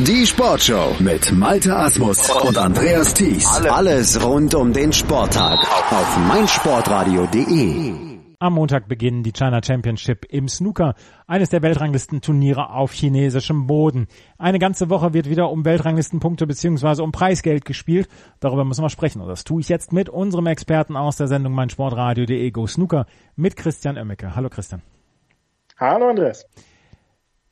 Die Sportshow mit Malte Asmus und Andreas Thies. Alles rund um den Sporttag auf meinsportradio.de. Am Montag beginnen die China Championship im Snooker, eines der Weltranglistenturniere auf chinesischem Boden. Eine ganze Woche wird wieder um Weltranglistenpunkte bzw. um Preisgeld gespielt. Darüber müssen wir sprechen und das tue ich jetzt mit unserem Experten aus der Sendung meinsportradio.de Go Snooker mit Christian Oemmeke. Hallo Christian. Hallo Andreas.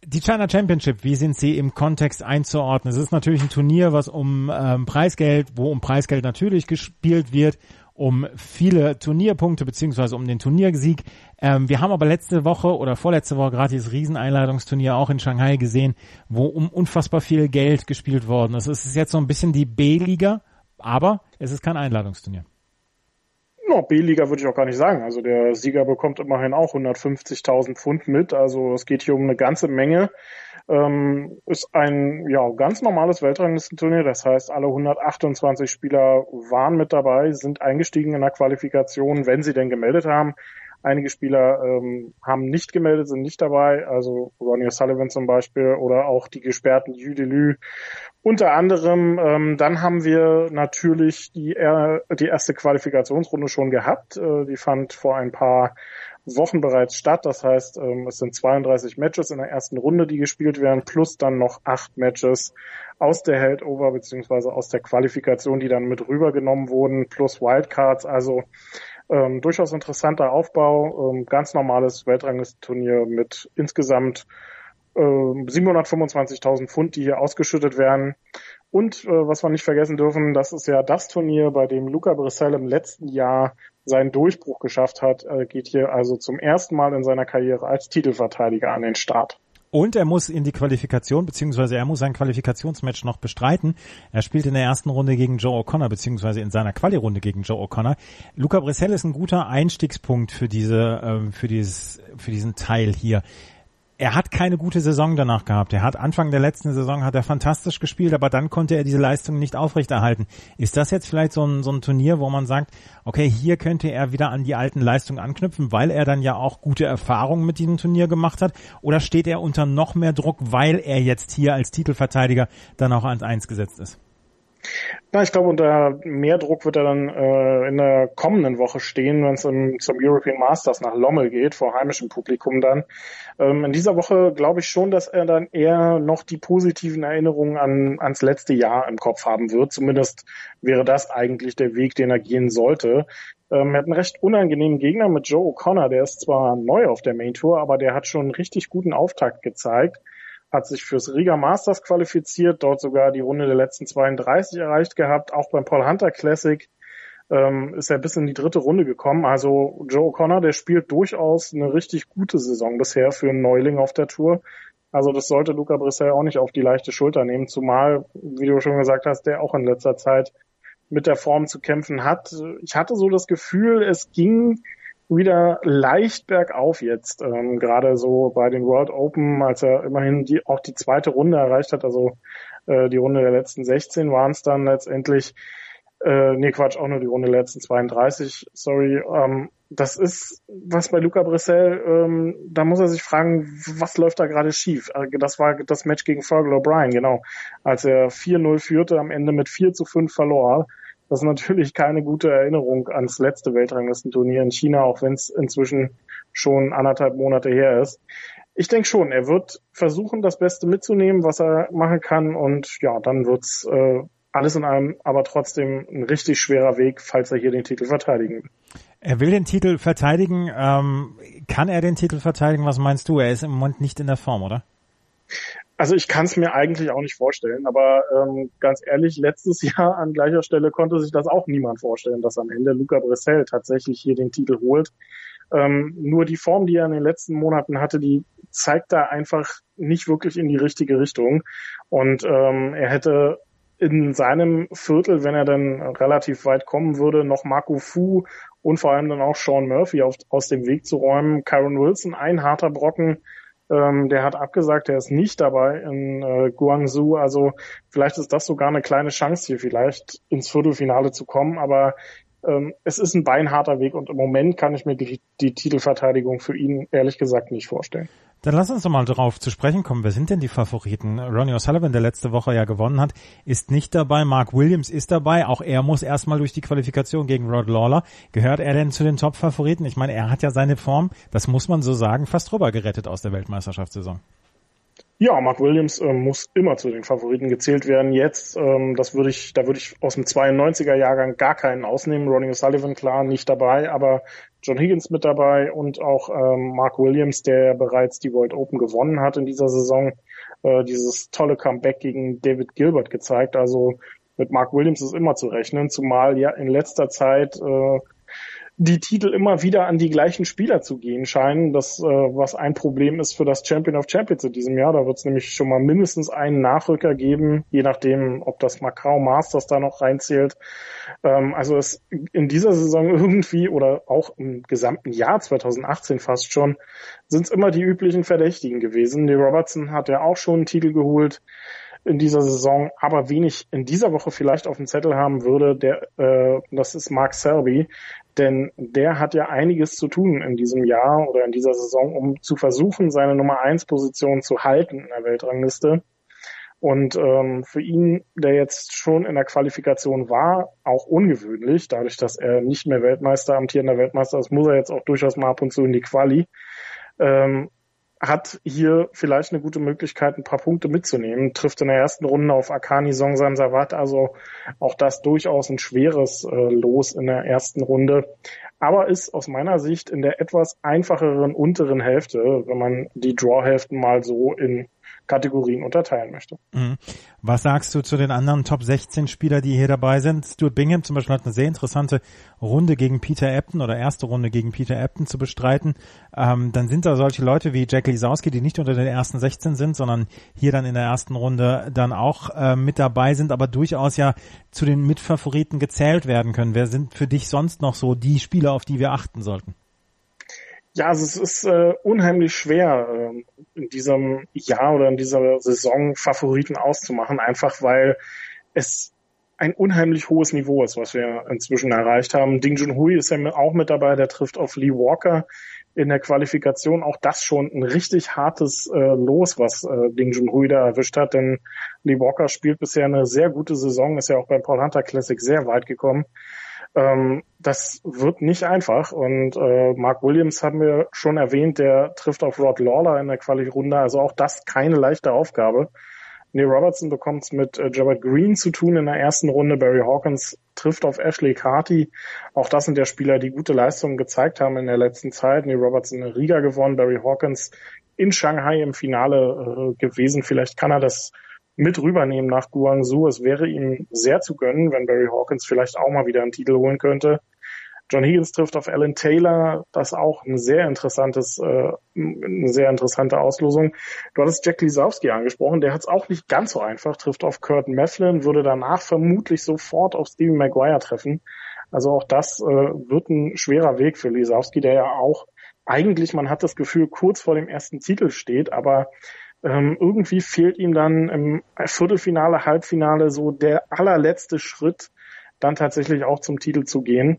Die China Championship, wie sind sie im Kontext einzuordnen? Es ist natürlich ein Turnier, was um ähm, Preisgeld, wo um Preisgeld natürlich gespielt wird, um viele Turnierpunkte beziehungsweise um den Turniersieg. Ähm, wir haben aber letzte Woche oder vorletzte Woche gerade dieses Rieseneinladungsturnier auch in Shanghai gesehen, wo um unfassbar viel Geld gespielt worden ist. Es ist jetzt so ein bisschen die B-Liga, aber es ist kein Einladungsturnier. No, B-Liga würde ich auch gar nicht sagen. Also der Sieger bekommt immerhin auch 150.000 Pfund mit. Also es geht hier um eine ganze Menge. Ähm, ist ein ja ganz normales Weltranglistenturnier. Das heißt, alle 128 Spieler waren mit dabei, sind eingestiegen in der Qualifikation, wenn sie denn gemeldet haben. Einige Spieler ähm, haben nicht gemeldet, sind nicht dabei, also Ronnie Sullivan zum Beispiel oder auch die gesperrten Judelü unter anderem. Ähm, dann haben wir natürlich die, die erste Qualifikationsrunde schon gehabt. Äh, die fand vor ein paar Wochen bereits statt. Das heißt, ähm, es sind 32 Matches in der ersten Runde, die gespielt werden, plus dann noch acht Matches aus der Heldover beziehungsweise aus der Qualifikation, die dann mit rübergenommen wurden, plus Wildcards. Also ähm, durchaus interessanter Aufbau, ähm, ganz normales Weltranglistenturnier mit insgesamt äh, 725.000 Pfund, die hier ausgeschüttet werden. Und äh, was wir nicht vergessen dürfen, das ist ja das Turnier, bei dem Luca Brissell im letzten Jahr seinen Durchbruch geschafft hat, äh, geht hier also zum ersten Mal in seiner Karriere als Titelverteidiger an den Start. Und er muss in die Qualifikation, beziehungsweise er muss sein Qualifikationsmatch noch bestreiten. Er spielt in der ersten Runde gegen Joe O'Connor, beziehungsweise in seiner Quali-Runde gegen Joe O'Connor. Luca Brissell ist ein guter Einstiegspunkt für diese, äh, für dieses, für diesen Teil hier er hat keine gute Saison danach gehabt. Er hat Anfang der letzten Saison hat er fantastisch gespielt, aber dann konnte er diese Leistung nicht aufrechterhalten. Ist das jetzt vielleicht so ein, so ein Turnier, wo man sagt, okay, hier könnte er wieder an die alten Leistungen anknüpfen, weil er dann ja auch gute Erfahrungen mit diesem Turnier gemacht hat? Oder steht er unter noch mehr Druck, weil er jetzt hier als Titelverteidiger dann auch ans Eins gesetzt ist? Na, ich glaube, unter mehr Druck wird er dann äh, in der kommenden Woche stehen, wenn es zum European Masters nach Lommel geht, vor heimischem Publikum dann. Ähm, in dieser Woche glaube ich schon, dass er dann eher noch die positiven Erinnerungen an, ans letzte Jahr im Kopf haben wird. Zumindest wäre das eigentlich der Weg, den er gehen sollte. Ähm, er hat einen recht unangenehmen Gegner mit Joe O'Connor. Der ist zwar neu auf der Main Tour, aber der hat schon einen richtig guten Auftakt gezeigt hat sich fürs Riga Masters qualifiziert, dort sogar die Runde der letzten 32 erreicht gehabt. Auch beim Paul Hunter Classic ähm, ist er bis in die dritte Runde gekommen. Also Joe O'Connor, der spielt durchaus eine richtig gute Saison bisher für einen Neuling auf der Tour. Also das sollte Luca Brissell auch nicht auf die leichte Schulter nehmen, zumal, wie du schon gesagt hast, der auch in letzter Zeit mit der Form zu kämpfen hat. Ich hatte so das Gefühl, es ging wieder leicht bergauf jetzt. Ähm, Gerade so bei den World Open, als er immerhin die, auch die zweite Runde erreicht hat, also äh, die Runde der letzten 16 waren es dann letztendlich. Äh, nee, Quatsch, auch nur die Runde der letzten 32, sorry. Ähm, das ist was bei Luca Brissell, ähm, da muss er sich fragen, was läuft da gerade schief? Äh, das war das Match gegen Fergal O'Brien, genau. Als er 4-0 führte, am Ende mit 4 zu 5 verlor. Das ist natürlich keine gute Erinnerung ans letzte Weltranglistenturnier in China, auch wenn es inzwischen schon anderthalb Monate her ist. Ich denke schon, er wird versuchen, das Beste mitzunehmen, was er machen kann. Und ja, dann wird's äh, alles in allem aber trotzdem ein richtig schwerer Weg, falls er hier den Titel verteidigen will. Er will den Titel verteidigen. Ähm, kann er den Titel verteidigen? Was meinst du? Er ist im Moment nicht in der Form, oder? Also ich kann es mir eigentlich auch nicht vorstellen, aber ähm, ganz ehrlich, letztes Jahr an gleicher Stelle konnte sich das auch niemand vorstellen, dass am Ende Luca Bressel tatsächlich hier den Titel holt. Ähm, nur die Form, die er in den letzten Monaten hatte, die zeigt da einfach nicht wirklich in die richtige Richtung. Und ähm, er hätte in seinem Viertel, wenn er dann relativ weit kommen würde, noch Marco Fu und vor allem dann auch Sean Murphy auf, aus dem Weg zu räumen. Kyron Wilson, ein harter Brocken, ähm, der hat abgesagt, der ist nicht dabei in äh, Guangzhou. Also vielleicht ist das sogar eine kleine Chance hier vielleicht ins Viertelfinale zu kommen. Aber ähm, es ist ein beinharter Weg und im Moment kann ich mir die, die Titelverteidigung für ihn ehrlich gesagt nicht vorstellen. Dann lass uns doch mal drauf zu sprechen kommen. Wer sind denn die Favoriten? Ronnie O'Sullivan, der letzte Woche ja gewonnen hat, ist nicht dabei. Mark Williams ist dabei. Auch er muss erstmal durch die Qualifikation gegen Rod Lawler. Gehört er denn zu den Top-Favoriten? Ich meine, er hat ja seine Form, das muss man so sagen, fast rüber gerettet aus der Weltmeisterschaftssaison. Ja, Mark Williams äh, muss immer zu den Favoriten gezählt werden. Jetzt, ähm, das würde ich, da würde ich aus dem 92er Jahrgang gar keinen ausnehmen. Ronnie O'Sullivan klar nicht dabei, aber John Higgins mit dabei und auch ähm, Mark Williams, der bereits die World Open gewonnen hat in dieser Saison, äh, dieses tolle Comeback gegen David Gilbert gezeigt. Also mit Mark Williams ist immer zu rechnen, zumal ja in letzter Zeit äh, die Titel immer wieder an die gleichen Spieler zu gehen scheinen, das äh, was ein Problem ist für das Champion of Champions in diesem Jahr. Da wird es nämlich schon mal mindestens einen Nachrücker geben, je nachdem, ob das Macau Masters da noch reinzählt. Ähm, also es in dieser Saison irgendwie oder auch im gesamten Jahr 2018 fast schon sind es immer die üblichen Verdächtigen gewesen. Die Robertson hat ja auch schon einen Titel geholt in dieser Saison, aber wenig in dieser Woche vielleicht auf dem Zettel haben würde, der äh, das ist Mark Selby, denn der hat ja einiges zu tun in diesem Jahr oder in dieser Saison, um zu versuchen, seine Nummer eins Position zu halten in der Weltrangliste. Und ähm, für ihn, der jetzt schon in der Qualifikation war, auch ungewöhnlich, dadurch, dass er nicht mehr Weltmeister, amtierender Weltmeister ist, muss er jetzt auch durchaus mal ab und zu in die Quali. Ähm, hat hier vielleicht eine gute Möglichkeit, ein paar Punkte mitzunehmen. Trifft in der ersten Runde auf Akani Songsan Savat, also auch das durchaus ein schweres äh, Los in der ersten Runde. Aber ist aus meiner Sicht in der etwas einfacheren unteren Hälfte, wenn man die Draw-Hälften mal so in Kategorien unterteilen möchte. Mhm. Was sagst du zu den anderen Top 16 Spieler, die hier dabei sind? Stuart Bingham zum Beispiel hat eine sehr interessante Runde gegen Peter Ebton oder erste Runde gegen Peter Ebton zu bestreiten. Ähm, dann sind da solche Leute wie Jack Lisowski, die nicht unter den ersten 16 sind, sondern hier dann in der ersten Runde dann auch äh, mit dabei sind, aber durchaus ja zu den Mitfavoriten gezählt werden können. Wer sind für dich sonst noch so die Spieler, auf die wir achten sollten? Ja, also es ist äh, unheimlich schwer, äh, in diesem Jahr oder in dieser Saison Favoriten auszumachen, einfach weil es ein unheimlich hohes Niveau ist, was wir inzwischen erreicht haben. Ding Junhui ist ja auch mit dabei, der trifft auf Lee Walker in der Qualifikation. Auch das schon ein richtig hartes äh, Los, was äh, Ding Junhui da erwischt hat, denn Lee Walker spielt bisher eine sehr gute Saison, ist ja auch beim Paul Hunter Classic sehr weit gekommen. Ähm, das wird nicht einfach. Und äh, Mark Williams haben wir schon erwähnt, der trifft auf Rod Lawler in der Quali-Runde. Also auch das keine leichte Aufgabe. Neil Robertson bekommt es mit äh, Jared Green zu tun in der ersten Runde. Barry Hawkins trifft auf Ashley Carty. Auch das sind ja Spieler, die gute Leistungen gezeigt haben in der letzten Zeit. Neil Robertson in Riga gewonnen, Barry Hawkins in Shanghai im Finale äh, gewesen. Vielleicht kann er das mit rübernehmen nach Guangzhou. Es wäre ihm sehr zu gönnen, wenn Barry Hawkins vielleicht auch mal wieder einen Titel holen könnte. John Higgins trifft auf Alan Taylor, das auch ein sehr interessantes, äh, eine sehr interessante Auslosung. Du hattest Jack Lisowski angesprochen, der hat es auch nicht ganz so einfach, trifft auf Kurt Mefflin, würde danach vermutlich sofort auf Stevie Maguire treffen. Also auch das äh, wird ein schwerer Weg für Lisowski, der ja auch eigentlich, man hat das Gefühl, kurz vor dem ersten Titel steht, aber ähm, irgendwie fehlt ihm dann im Viertelfinale, Halbfinale so der allerletzte Schritt, dann tatsächlich auch zum Titel zu gehen.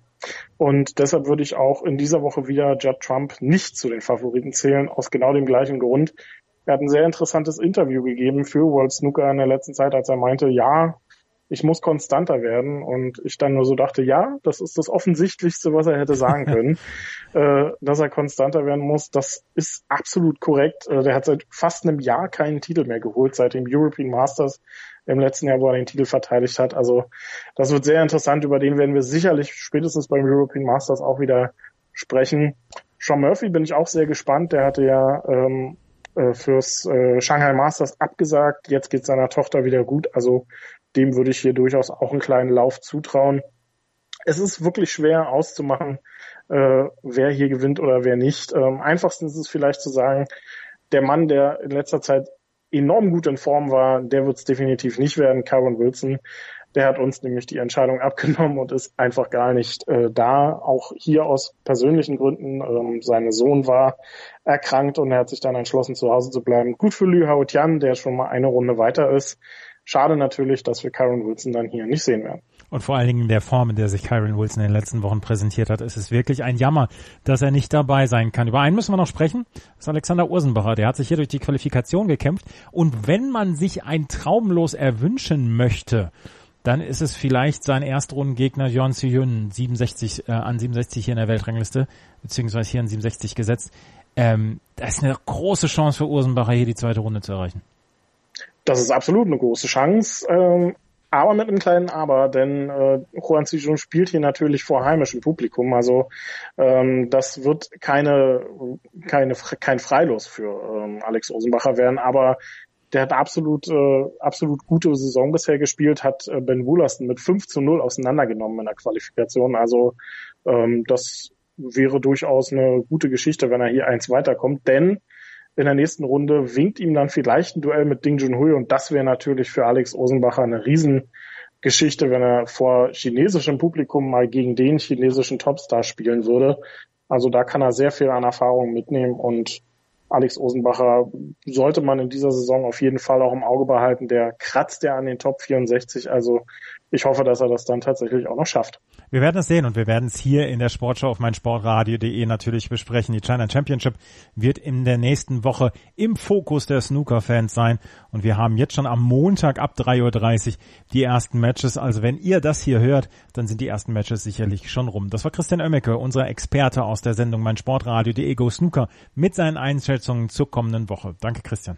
Und deshalb würde ich auch in dieser Woche wieder Judd Trump nicht zu den Favoriten zählen, aus genau dem gleichen Grund. Er hat ein sehr interessantes Interview gegeben für World Snooker in der letzten Zeit, als er meinte, ja, ich muss konstanter werden. Und ich dann nur so dachte, ja, das ist das Offensichtlichste, was er hätte sagen können, äh, dass er konstanter werden muss. Das ist absolut korrekt. Äh, der hat seit fast einem Jahr keinen Titel mehr geholt, seit dem European Masters im letzten Jahr, wo er den Titel verteidigt hat. Also das wird sehr interessant. Über den werden wir sicherlich spätestens beim European Masters auch wieder sprechen. Sean Murphy bin ich auch sehr gespannt. Der hatte ja ähm, äh, fürs äh, Shanghai Masters abgesagt. Jetzt geht seiner Tochter wieder gut. Also dem würde ich hier durchaus auch einen kleinen Lauf zutrauen. Es ist wirklich schwer auszumachen, äh, wer hier gewinnt oder wer nicht. Ähm, einfachsten ist es vielleicht zu sagen, der Mann, der in letzter Zeit enorm gut in Form war, der wird es definitiv nicht werden, Kyron Wilson. Der hat uns nämlich die Entscheidung abgenommen und ist einfach gar nicht äh, da. Auch hier aus persönlichen Gründen. Ähm, sein Sohn war erkrankt und er hat sich dann entschlossen, zu Hause zu bleiben. Gut für Lü Haotian, der schon mal eine Runde weiter ist. Schade natürlich, dass wir Kyron Wilson dann hier nicht sehen werden. Und vor allen Dingen in der Form, in der sich Kyron Wilson in den letzten Wochen präsentiert hat, ist es wirklich ein Jammer, dass er nicht dabei sein kann. Über einen müssen wir noch sprechen. Das ist Alexander Ursenbacher. Der hat sich hier durch die Qualifikation gekämpft. Und wenn man sich ein Traumlos erwünschen möchte, dann ist es vielleicht sein Erstrundengegner Jon Siyun, 67 äh, an 67 hier in der Weltrangliste, beziehungsweise hier an 67 gesetzt. Ähm, das ist eine große Chance für Ursenbacher, hier die zweite Runde zu erreichen. Das ist absolut eine große Chance. Ähm, aber mit einem kleinen Aber, denn äh, Juan Sijun spielt hier natürlich vor heimischem Publikum, also ähm, das wird keine, keine kein Freilos für ähm, Alex Osenbacher werden, aber der hat absolut, äh, absolut gute Saison bisher gespielt, hat äh, Ben Woolaston mit 5 zu 0 auseinandergenommen in der Qualifikation. Also ähm, das wäre durchaus eine gute Geschichte, wenn er hier eins weiterkommt, denn in der nächsten Runde winkt ihm dann vielleicht ein Duell mit Ding Junhui und das wäre natürlich für Alex Osenbacher eine Riesengeschichte, wenn er vor chinesischem Publikum mal gegen den chinesischen Topstar spielen würde. Also da kann er sehr viel an Erfahrung mitnehmen und Alex Osenbacher sollte man in dieser Saison auf jeden Fall auch im Auge behalten. Der kratzt ja an den Top 64. Also ich hoffe, dass er das dann tatsächlich auch noch schafft. Wir werden es sehen und wir werden es hier in der Sportschau auf meinsportradio.de natürlich besprechen. Die China Championship wird in der nächsten Woche im Fokus der Snooker-Fans sein und wir haben jetzt schon am Montag ab 3.30 Uhr die ersten Matches. Also wenn ihr das hier hört, dann sind die ersten Matches sicherlich schon rum. Das war Christian Oemmeke, unser Experte aus der Sendung meinsportradio.de Go Snooker mit seinen Einschätzungen zur kommenden Woche. Danke Christian.